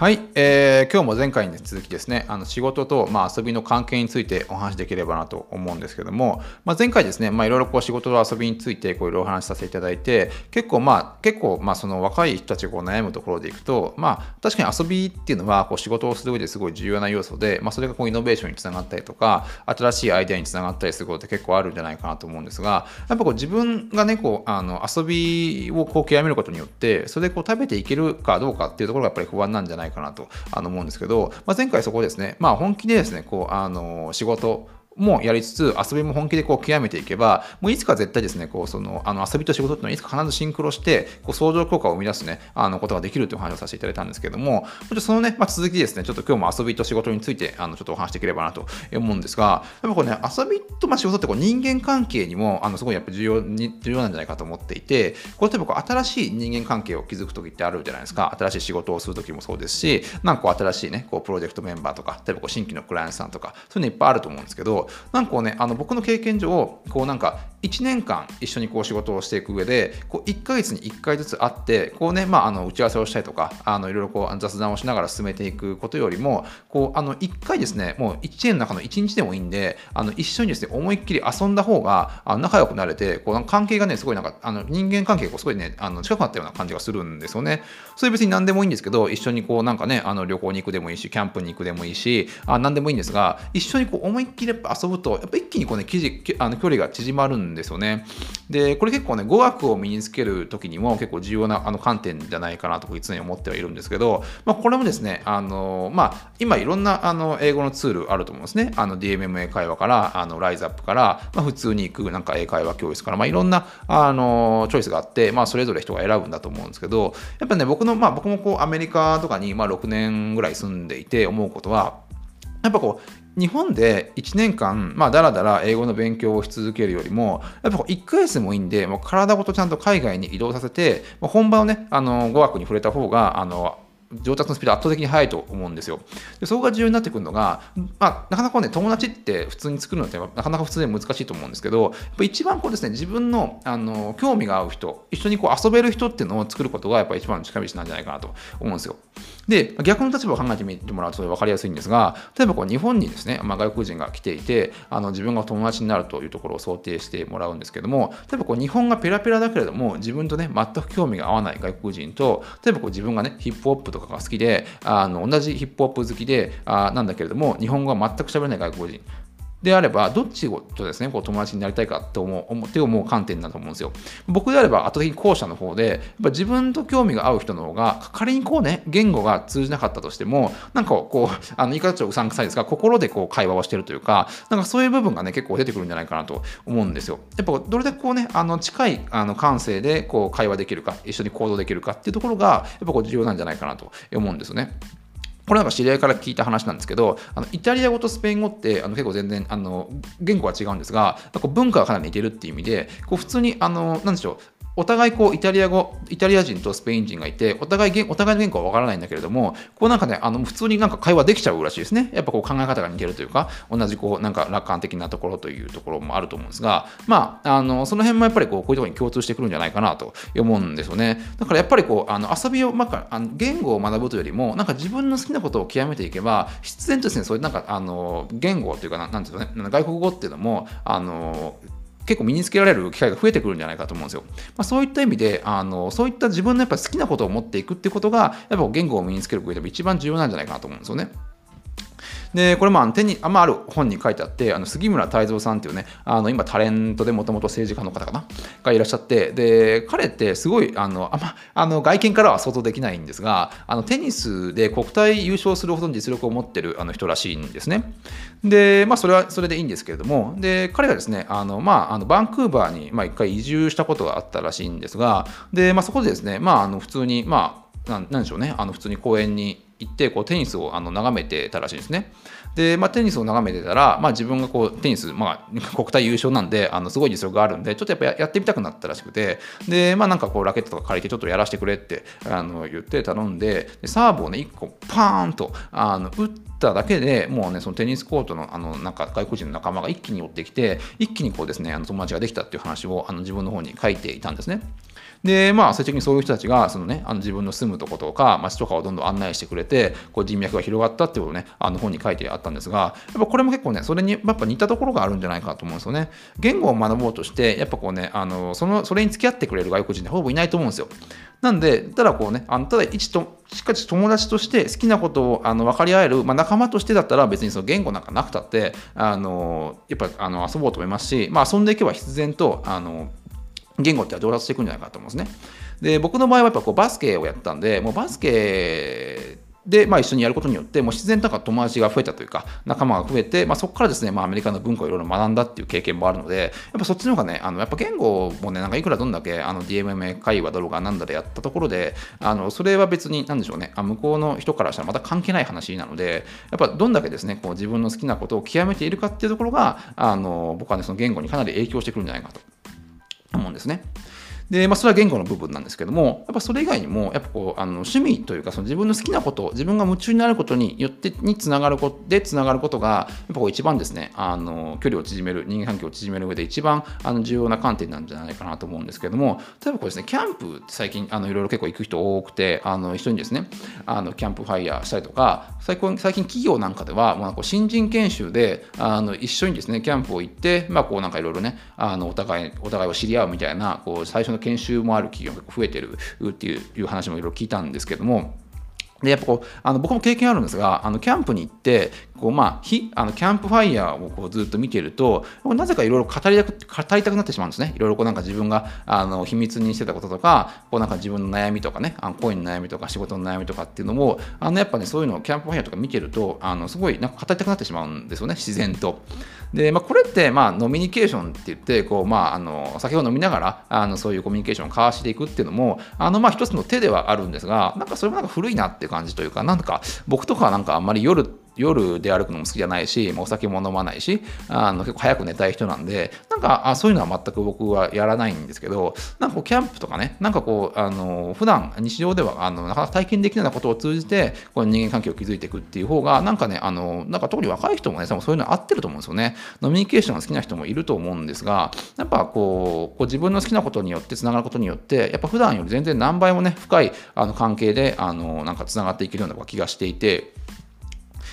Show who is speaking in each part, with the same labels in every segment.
Speaker 1: はい、えー、今日も前回に続きですね、あの仕事と、まあ、遊びの関係についてお話しできればなと思うんですけども、まあ、前回ですね、まあ、いろいろこう仕事と遊びについてこういろいろお話しさせていただいて、結構まあ、結構まあその若い人たちが悩むところでいくと、まあ、確かに遊びっていうのはこう仕事をする上ですごい重要な要素で、まあ、それがこうイノベーションにつながったりとか、新しいアイデアにつながったりすることって結構あるんじゃないかなと思うんですが、やっぱこう自分がね、こうあの遊びをこう極めることによって、それでこう食べていけるかどうかっていうところがやっぱり不安なんじゃないかなと。あの思うんですけど、まあ、前回そこですね、まあ、本気でですね、こう、あの、仕事、もやりつつ、遊びも本気でこう極めていけば、もういつか絶対ですね、こうそのあの遊びと仕事っていうのはいつか必ずシンクロして、こう相乗効果を生み出すね、あのことができるという話をさせていただいたんですけども、そのね、まあ、続きですね、ちょっと今日も遊びと仕事について、あのちょっとお話していければなと思うんですが、やっぱこれね、遊びとまあ仕事ってこう人間関係にも、あのすごいやっぱ重要に重要なんじゃないかと思っていて、こう例えばこう新しい人間関係を築くときってあるじゃないですか、新しい仕事をするときもそうですし、なんかこう新しいね、こうプロジェクトメンバーとか、例えばこう新規のクライアントさんとか、そういうのいっぱいあると思うんですけど、なんかね、あの僕の経験上こうなんか1年間一緒にこう仕事をしていく上でこう1ヶ月に1回ずつ会ってこうね、まあ、あの打ち合わせをしたりとかあのいろいろこう雑談をしながら進めていくことよりもこうあの1回ですねもう1年の中の1日でもいいんであの一緒にですね思いっきり遊んだ方があ仲良くなれてこう関係がねすごいなんかあの人間関係がすごいねあの近くなったような感じがするんですよね。それ別に何でもいいんですけど一緒にこうなんかねあの旅行に行くでもいいしキャンプに行くでもいいしあ何でもいいんですが一緒にこう思いっきり遊ぶとやっぱ一気にこうね記事あの距離が縮まるんですよね。で、これ結構ね、語学を身につける時にも結構重要なあの観点じゃないかなと常に思ってはいるんですけど、まあ、これもですね、あのまあ、今いろんなあの英語のツールあると思うんですね。あの DMMA 会話から、あのライズアップから、まあ、普通に行くなんか英会話教室から、まあ、いろんなあのチョイスがあって、まあ、それぞれ人が選ぶんだと思うんですけど、やっぱね、僕の、まあ、僕もこうアメリカとかにまあ6年ぐらい住んでいて思うことは、やっぱこう日本で1年間、まあ、だらだら英語の勉強をし続けるよりも、やっぱ1ヶ月でもいいんで、もう体ごとちゃんと海外に移動させて、本場をね、あの語学に触れた方が、あの上達のスピード圧倒的に速いと思うんですよ。でそこが重要になってくるのが、まあ、なかなかね、友達って普通に作るのってなかなか普通に難しいと思うんですけど、やっぱ一番こうですね、自分のあの興味が合う人、一緒にこう遊べる人っていうのを作ることがやっぱ一番の近道なんじゃないかなと思うんですよ。で、逆の立場を考えてみてもらうと分かりやすいんですが、例えばこう日本にですね、まあ、外国人が来ていて、あの自分が友達になるというところを想定してもらうんですけども、例えばこう日本がペラペラだけれども、自分とね、全く興味が合わない外国人と、例えばこう自分がね、ヒップホップとかが好きで、あの同じヒップホップ好きであなんだけれども日本語が全く喋れない外国人。であれば、どっちとですね、こう友達になりたいかと思うって思う観点だと思うんですよ。僕であれば、後的に後者の方で、やっぱ自分と興味が合う人の方が、仮にこうね、言語が通じなかったとしても、なんかこう、あの言い方ちょっとうさんくさいですが、心でこう会話をしてるというか、なんかそういう部分がね、結構出てくるんじゃないかなと思うんですよ。やっぱどれだけこうね、あの近いあの感性でこう会話できるか、一緒に行動できるかっていうところが、やっぱこう重要なんじゃないかなと思うんですよね。これなんか知り合いから聞いた話なんですけど、あのイタリア語とスペイン語ってあの結構全然あの言語は違うんですが、文化がかなり似てるっていう意味で、こう普通にあのなんでしょう、お互いこうイタリア語、イタリア人とスペイン人がいて、お互いお互いの言語はわからないんだけれども、こうなんかね、あの普通になんか会話できちゃうらしいですね。やっぱこう考え方が似てるというか、同じこうなんか楽観的なところというところもあると思うんですが、まあ、あのその辺もやっぱりこうこういうところに共通してくるんじゃないかなと思うんですよね。だからやっぱりこうあの遊びを、まあ、あの言語を学ぶというよりも、なんか自分の好きなことを極めていけば、必然とですね、そういうなんかあの言語というか、なんていうかね、外国語っていうのも、あの結構身につけられる機会が増えてくるんじゃないかと思うんですよ。まあ、そういった意味であのそういった自分のやっぱ好きなことを持っていくってことがやっぱ言語を身につける上でも一番重要なんじゃないかなと思うんですよね。で、これもあの手に、あまあ、る本に書いてあって、あの杉村太蔵さんっていうね、あの今タレントでもともと政治家の方かな、がいらっしゃって、で、彼ってすごい、あの、あまあの外見からは想像できないんですが、あのテニスで国体優勝するほどの実力を持ってるあの人らしいんですね。で、まあ、それはそれでいいんですけれども、で、彼がですね、あの、まあ、あのバンクーバーに、まあ、回移住したことがあったらしいんですが、で、まあ、そこでですね、まあ、あの普通に、まあ、なんでしょうね、あの普通に公園に行ってこうテニスをあの眺めてたらしいんですね。で、まあ、テニスを眺めてたら、まあ、自分がこうテニス、まあ、国体優勝なんであのすごい実力があるんでちょっとやっぱやってみたくなったらしくてで、まあ、なんかこうラケットとか借りてちょっとやらせてくれってあの言って頼んでサーブをね1個パーンとあの打ってただけでもうねそのテニスコートのあのなんか外国人の仲間が一気に寄ってきて一気にこうですねあの友達ができたっていう話をあの自分の方に書いていたんですね。で、まあ、最終的にそういう人たちが、そのね、あの自分の住むとことか、街とかをどんどん案内してくれて、こう人脈が広がったっていうことをね、あの本に書いてあったんですが、やっぱこれも結構ね、それにやっぱ似たところがあるんじゃないかと思うんですよね。言語を学ぼうとして、やっぱこうね、あのそのそれに付き合ってくれる外国人ってほぼいないと思うんですよ。なんで、ただこうね、あのただ一と、しっかり友達として好きなことをあの分かり合える、まあ、仲間としてだったら別にその言語なんかなくたって、あのやっぱあの遊ぼうと思いますし、まあ、遊んでいけば必然とあの言語って上達していくんじゃないかと思うんですね。で僕の場合はやっぱこうバスケをやったんでもうバスケで、まあ、一緒にやることによって、もう自然とか友達が増えたというか、仲間が増えて、まあ、そこからですね、まあ、アメリカの文化をいろいろ学んだっていう経験もあるので、やっぱそっちの方がね、あのやっぱ言語もね、なんかいくらどんだけあの DMMA 会話だろうがなんだでやったところで、あのそれは別に、なんでしょうねあ、向こうの人からしたらまた関係ない話なので、やっぱどんだけですね、こう自分の好きなことを極めているかっていうところが、あの僕はね、その言語にかなり影響してくるんじゃないかと思うんですね。で、まあ、それは言語の部分なんですけども、やっぱそれ以外にも、やっぱこう、あの趣味というか、その自分の好きなこと、自分が夢中になることによってにつながることでつながることが、やっぱこう一番ですね、あの距離を縮める、人間関係を縮める上で一番あの重要な観点なんじゃないかなと思うんですけども、例えばこうですね、キャンプ最近、あのいろいろ結構行く人多くて、あの一緒にですね、あのキャンプファイヤーしたりとか、最近最近企業なんかでは、もうなんか新人研修であの一緒にですね、キャンプを行って、まあこうなんかいろいろね、あのお互い、お互いを知り合うみたいな、こう最初の研修もある企業が増えてるっていう話もいろいろ聞いたんですけども、でやっぱこうあの僕も経験あるんですがあのキャンプに行ってこう、まあ、ひあのキャンプファイヤーをこうずっと見てるとなぜかいろいろ語りたく語りたくなってしまうんですねいろいろこうなんか自分があの秘密にしてたこととかこうなんか自分の悩みとかねあの恋の悩みとか仕事の悩みとかっていうのもあのやっぱねそういうのをキャンプファイヤーとか見てるとあのすごいなんか語りたくなってしまうんですよね自然と。で、まあ、これってまあノミニケーションって言ってこう、まあ、あの酒を飲みながらあのそういうコミュニケーションを交わしていくっていうのもあのまあ一つの手ではあるんですがなんかそれもなんか古いなって感じというかなんか僕とかはなんかあんまり夜夜で歩くのも好きじゃないし、お酒も飲まないし、あの結構早く寝たい人なんで、なんかあそういうのは全く僕はやらないんですけど、なんかこうキャンプとかね、なんかこう、あの普段日常ではあのなかなか体験できないようなことを通じて、この人間関係を築いていくっていう方が、なんかね、あのなんか特に若い人もね、そういうの合ってると思うんですよね。ノミニケーションが好きな人もいると思うんですが、やっぱこう、こう自分の好きなことによってつながることによって、やっぱ普段より全然何倍もね、深いあの関係で、あのなんかつながっていけるような気がしていて、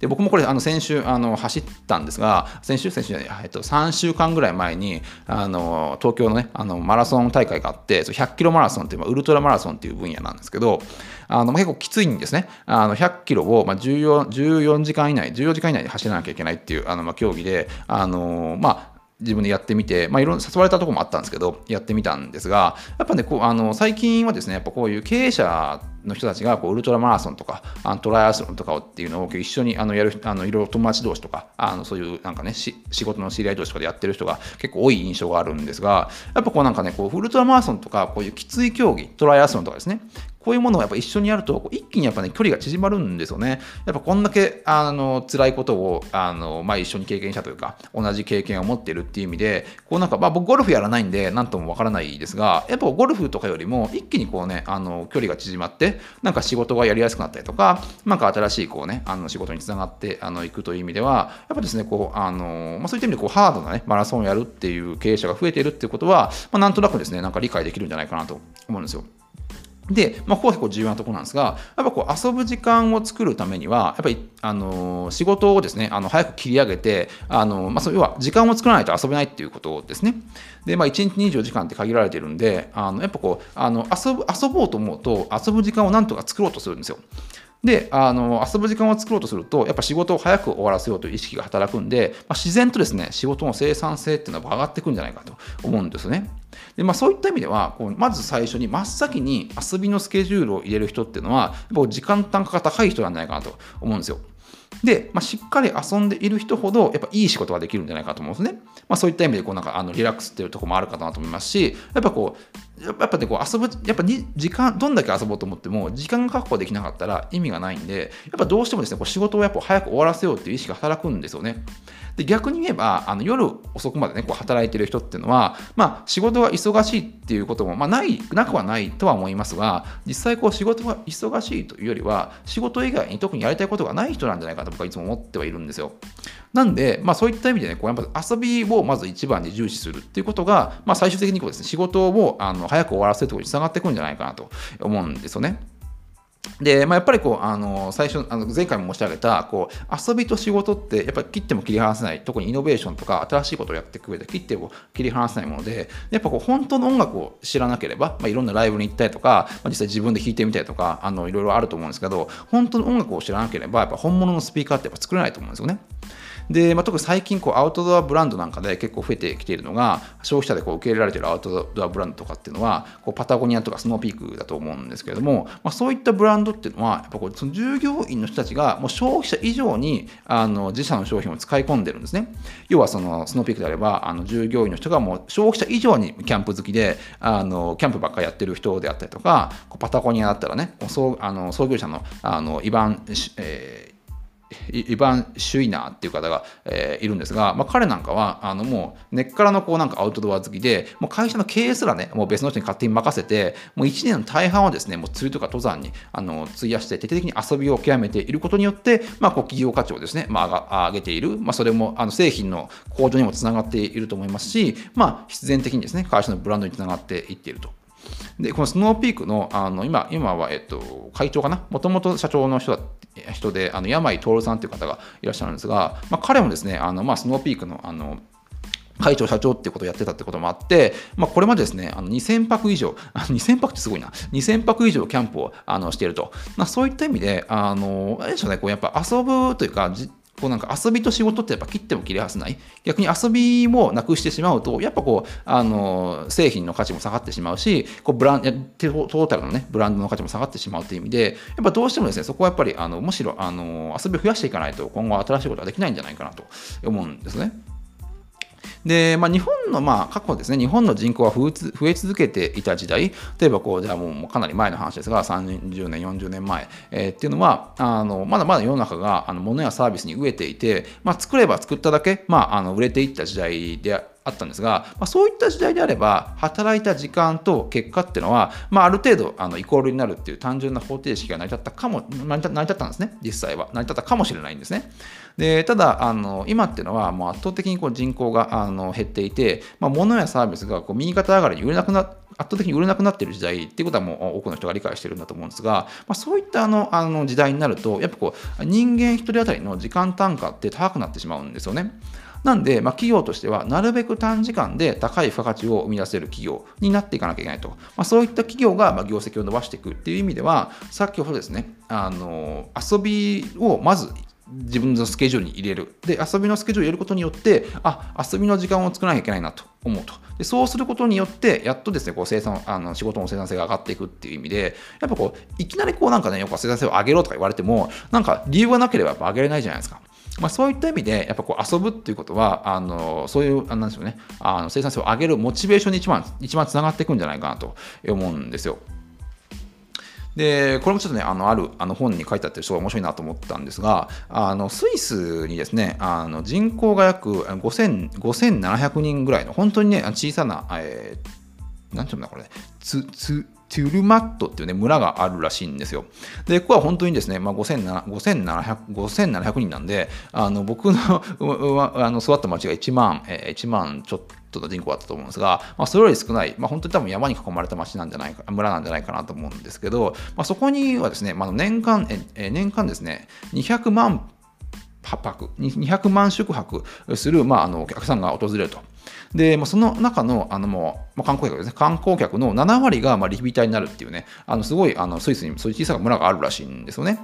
Speaker 1: で僕もこれあの先週あの走ったんですが先週先週、えっと、3週間ぐらい前にあの東京のねあのマラソン大会があって100キロマラソンっていうウルトラマラソンっていう分野なんですけどあの結構きついんですね。あの100キロを、まあ、14, 14時間以内14時間以内で走らなきゃいけないっていうあの、まあ、競技であのまあ自分でやってみて、まあ、いろんな誘われたところもあったんですけど、やってみたんですが、やっぱね、こうあの最近はですね、やっぱこういう経営者の人たちがこうウルトラマラソンとか、あのトライアスロンとかっていうのを一緒にあのやる、あのいろいろ友達同士とか、あのそういうなんかね、仕事の知り合い同士とかでやってる人が結構多い印象があるんですが、やっぱこうなんかね、こうウルトラマラソンとか、こういうきつい競技、トライアスロンとかですね、こういうものをやっぱ一緒にやると、一気にやっぱね、距離が縮まるんですよね。やっぱこんだけ、あの、辛いことを、あの、まあ、一緒に経験したというか、同じ経験を持っているっていう意味で、こうなんか、まあ、僕ゴルフやらないんで、なんともわからないですが、やっぱゴルフとかよりも、一気にこうね、あの、距離が縮まって、なんか仕事がやりやすくなったりとか、なんか新しいこうね、あの仕事につながってあのいくという意味では、やっぱですね、こう、あの、まあ、そういった意味でこう、ハードなね、マラソンをやるっていう経営者が増えているっていうことは、まあ、なんとなくですね、なんか理解できるんじゃないかなと思うんですよ。で、まあ、ここは結構重要なところなんですが、やっぱこう遊ぶ時間を作るためには、やっぱり、あのー、仕事をですね、あの早く切り上げて、あのー、まあ、要は時間を作らないと遊べないっていうことですね。で、まあ、1日24時間って限られてるんで、あのやっぱこうあの遊ぶ、遊ぼうと思うと、遊ぶ時間をなんとか作ろうとするんですよ。であの遊ぶ時間を作ろうとするとやっぱ仕事を早く終わらせようという意識が働くんで、まあ、自然とですね仕事の生産性っていうのは上がっていくんじゃないかと思うんですね。でまあ、そういった意味ではこうまず最初に真っ先に遊びのスケジュールを入れる人っていうのはやっぱ時間単価が高い人なんじゃないかなと思うんですよ。で、まあ、しっかり遊んでいる人ほど、やっぱいい仕事ができるんじゃないかと思うんですね。まあ、そういった意味で、こうなんかあのリラックスっていうところもあるかなと思いますし、やっぱこう、やっぱね、こう遊ぶ、やっぱに時間、どんだけ遊ぼうと思っても、時間が確保できなかったら意味がないんで、やっぱどうしてもですね、こう仕事をやっぱ早く終わらせようっていう意識が働くんですよね。で逆に言えばあの夜遅くまでねこう働いてる人っていうのは、まあ、仕事が忙しいっていうことも、まあ、ないなくはないとは思いますが実際こう仕事が忙しいというよりは仕事以外に特にやりたいことがない人なんじゃないかと僕はいつも思ってはいるんですよ。なんで、まあ、そういった意味でね、こうやっぱ遊びをまず一番に重視するっていうことが、まあ、最終的にこうですね、仕事をあの早く終わらせるところにつながっていくんじゃないかなと思うんですよね。で、まあ、やっぱりこう、あの、最初、あの前回も申し上げた、こう、遊びと仕事って、やっぱり切っても切り離せない、特にイノベーションとか新しいことをやっていく上で切っても切り離せないもので、やっぱこう、本当の音楽を知らなければ、まあ、いろんなライブに行ったりとか、まあ、実際自分で弾いてみたりとか、あの、いろいろあると思うんですけど、本当の音楽を知らなければ、やっぱ本物のスピーカーってやっぱ作れないと思うんですよね。で、まあ、特に最近こうアウトドアブランドなんかで結構増えてきているのが消費者でこう受け入れられているアウトドアブランドとかっていうのはこうパタゴニアとかスノーピークだと思うんですけれども、まあ、そういったブランドっていうのはやっぱこうその従業員の人たちがもう消費者以上にあの自社の商品を使い込んでるんですね。要はそのスノーピークであればあの従業員の人がもう消費者以上にキャンプ好きであのキャンプばっかりやってる人であったりとかパタゴニアだったらねそうあの創業者のあのイバン、えーイヴァン・シュイナーっていう方が、えー、いるんですが、まあ、彼なんかはあのもう根っからのこうなんかアウトドア好きでもう会社の経営すらねもう別の人に勝手に任せてもう1年の大半をですねもう釣りとか登山にあの費やして徹底的に遊びを極めていることによって、まあ、こう企業価値をですね、まあ、上げている、まあ、それもあの製品の向上にもつながっていると思いますし、まあ、必然的にですね会社のブランドにつながっていっていると。で、このスノーピークの、あの、今、今は、えっと、会長かな？もともと社長の人だ人で、あの、山井徹さんという方がいらっしゃるんですが、まあ、彼もですね、あの、まあ、スノーピークの、あの、会長、社長っていうことをやってたってこともあって、まあ、これまでですね、あの2000泊以上、2000泊ってすごいな、2000泊以上キャンプをあのしていると、まあ、そういった意味で、あの、あれでしょうね、こうやっぱ遊ぶというか、こうなんか遊びと仕事ってやっぱ切っても切れはせない。逆に遊びもなくしてしまうと、やっぱこう、あの、製品の価値も下がってしまうし、こうブラントータルのね、ブランドの価値も下がってしまうという意味で、やっぱどうしてもですね、そこはやっぱり、あの、むしろ、あの、遊びを増やしていかないと、今後新しいことはできないんじゃないかなと思うんですね。で、まあ、日本の、まあ、過去ですね、日本の人口は増え続けていた時代、例えばこう、じゃあもうかなり前の話ですが、30年、40年前、え。ー、っていうのは、あのまだまだ世の中があの物やサービスに飢えていて、まあ、作れば作っただけ、まあ、あの売れていった時代であったんですが、まあ、そういった時代であれば働いた時間と結果っていうのは、まあ、ある程度あのイコールになるっていう単純な方程式が成り立ったかも成り立ったんですね。実際は。成り立ったかもしれないんですね。でただあの今っていうのはもう圧倒的にこう人口があの減っていて、まあ、物やサービスがこう右肩上がりに売れなくな圧倒的に売れなくなっている時代っていうことはもう多くの人が理解してるんだと思うんですが、まあ、そういったあのあの時代になるとやっぱこう人間一人当たりの時間単価って高くなってしまうんですよね。なんで、まあ、企業としては、なるべく短時間で高い付加価値を生み出せる企業になっていかなきゃいけないと。まあ、そういった企業が、ま業績を伸ばしていくっていう意味では、先ほどですね、あの遊びをまず自分のスケジュールに入れる。で、遊びのスケジュールを入れることによって、あ、遊びの時間を作らなきゃいけないなと思うと。でそうすることによって、やっとですね、こう生産、あの仕事の生産性が上がっていくっていう意味で、やっぱこう、いきなりこうなんかね、よく生産性を上げろとか言われても、なんか理由がなければ上げれないじゃないですか。まあ、そういった意味で、やっぱこう遊ぶっていうことは、あのそういう、なんでしょうね、あの生産性を上げるモチベーションに一番、一番つながっていくんじゃないかなと思うんですよ。で、これもちょっとね、あの、あるあの本に書いてあって、すごい面白いなと思ったんですが、あの、スイスにですね、あの人口が約5700人ぐらいの、本当にね、小さな、えー、なんていうんだこれ、ねつ、つ、トゥルマットっていうね、村があるらしいんですよ。で、ここは本当にですね、まあ、5700, 5700人なんで、あの僕の あの育った町が1万、えー、1万ちょっとの人口だったと思うんですが、まあ、それより少ない、まあ、本当に多分山に囲まれた町なんじゃないか、村なんじゃないかなと思うんですけど、まあ、そこにはですね、まあ、年間、え年間ですね、200万泊、200万宿泊する、まあ、あのお客さんが訪れると。で、まあ、その中のあのもう、まあ、観光客ですね、観光客の7割がまあリピーターになるっていうね、あのすごいあのスイスにそういう小さな村があるらしいんですよね。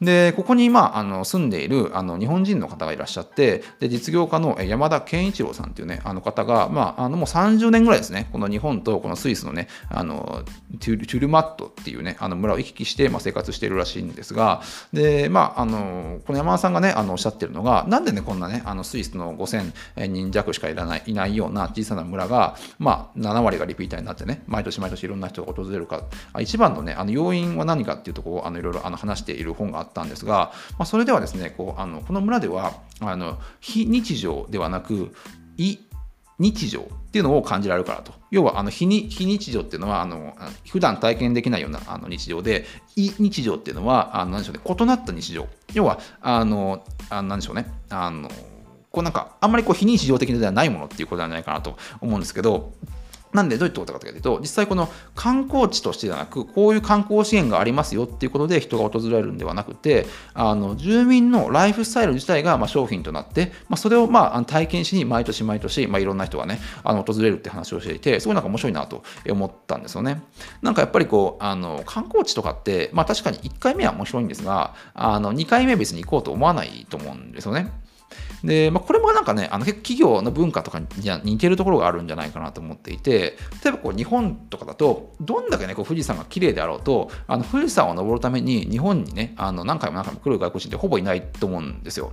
Speaker 1: で、ここに、まあ、あの住んでいるあの日本人の方がいらっしゃって、で実業家の山田健一郎さんっていうね、あの方が、まあ、あのもう30年ぐらいですね、この日本とこのスイスのね、あのトゥルマットっていうね、あの村を行き来して、まあ、生活しているらしいんですが、で、まあ、あのこの山田さんがね、あのおっしゃってるのが、なんでね、こんなね、あのスイスの5000人弱しかいらないいないような小さな村が、まあ、7割がリピーターになってね、毎年毎年いろんな人が訪れるか、一番のね、あの要因は何かっていうところをあのいろいろあの話している本があったんですが、まあ、それではですね、こうあのこの村ではあの非日常ではなく、い日常っていうのを感じられるからと。要はあの非に非日常っていうのはあの普段体験できないようなあの日常で、異日常っていうのはあの何でしょう、ね、異なった日常。要はあのあ何でしょうね。あのこうなんかあんまりこう非日常的ではないものっていうことなんじゃないかなと思うんですけど、なんでどういったことかというと、実際この観光地としてではなく、こういう観光資源がありますよっていうことで人が訪れるんではなくて、あの住民のライフスタイル自体がま商品となって、まあ、それをまあ体験しに毎年毎年、まあ、いろんな人がね、あの訪れるって話をしていて、すごいなんか面白いなと思ったんですよね。なんかやっぱりこう、あの観光地とかって、まあ確かに1回目は面白いんですが、あの2回目別に行こうと思わないと思うんですよね。で、まあ、これもなんかね、あの結構企業の文化とかに似てるところがあるんじゃないかなと思っていて、例えばこう日本とかだと、どんだけね、こう富士山が綺麗であろうと、あの富士山を登るために日本にね、あの何回も何回も来る外国人ってほぼいないと思うんですよ。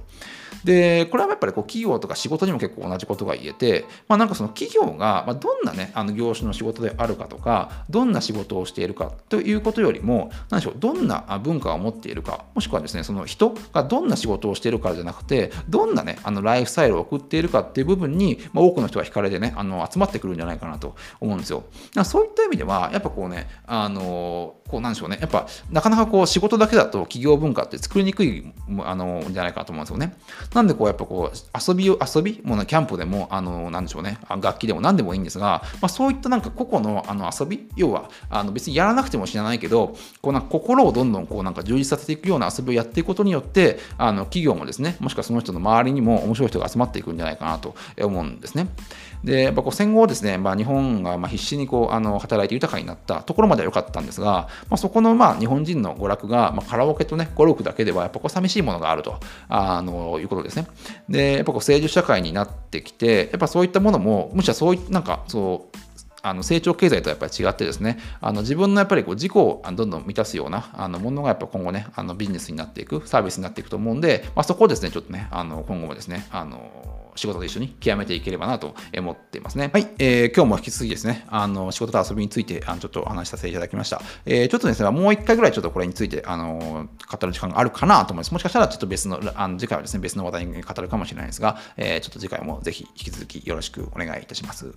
Speaker 1: で、これはやっぱりこう企業とか仕事にも結構同じことが言えて、まあ、なんかその企業がどんなね、あの業種の仕事であるかとか、どんな仕事をしているかということよりも、何でしょう、どんな文化を持っているか、もしくはですね、その人がどんな仕事をしているかじゃなくて、どんなね、あのライフスタイルを送っているかっていう部分に、まあ、多くの人が惹かれてね、あの集まってくるんじゃないかなと思うんですよ。そういった意味では、やっぱこうね、あのこうなんでしょうね、やっぱなかなかこう仕事だけだと企業文化って作りにくいあのじゃないかと思うんですよね。なんでこうやっぱこう遊びを遊びもうキャンプでもあのなんでしょうね楽器でも何でもいいんですが、まあ、そういったなんか個々のあの遊び要はあの別にやらなくても知らないけどこうなんか心をどんどんこうなんか充実させていくような遊びをやっていくことによってあの企業もですねもしくはその人の周りにも面白い人が集まっていくんじゃないかなと思うんですね。でやっぱこう戦後ですね、まあ、日本がま必死にこうあの働いて豊かになったところまでは良かったんですが、まあ、そこのまあ日本人の娯楽が、まあ、カラオケとねゴルフだけではやっぱこう寂しいものがあるとあのいうことですね。でやっぱこう政治社会になってきてやっぱそういったものもむしろそういなんかそうあの成長経済とやっぱり違ってですね、あの自分のやっぱりこう自己をどんどん満たすようなあのものがやっぱ今後ね、あのビジネスになっていく、サービスになっていくと思うんで、まあ、そこをですね、ちょっとね、あの今後もですね、あの仕事と一緒に極めていければなと思っていますね。はい、えー、今日も引き続きですね、あの仕事と遊びについてあのちょっとお話しさせていただきました。えー、ちょっとですね、もう一回ぐらいちょっとこれについてあの語る時間があるかなと思います。もしかしたらちょっと別の、あの次回はですね、別の話題に語るかもしれないですが、えー、ちょっと次回もぜひ引き続きよろしくお願いいたします。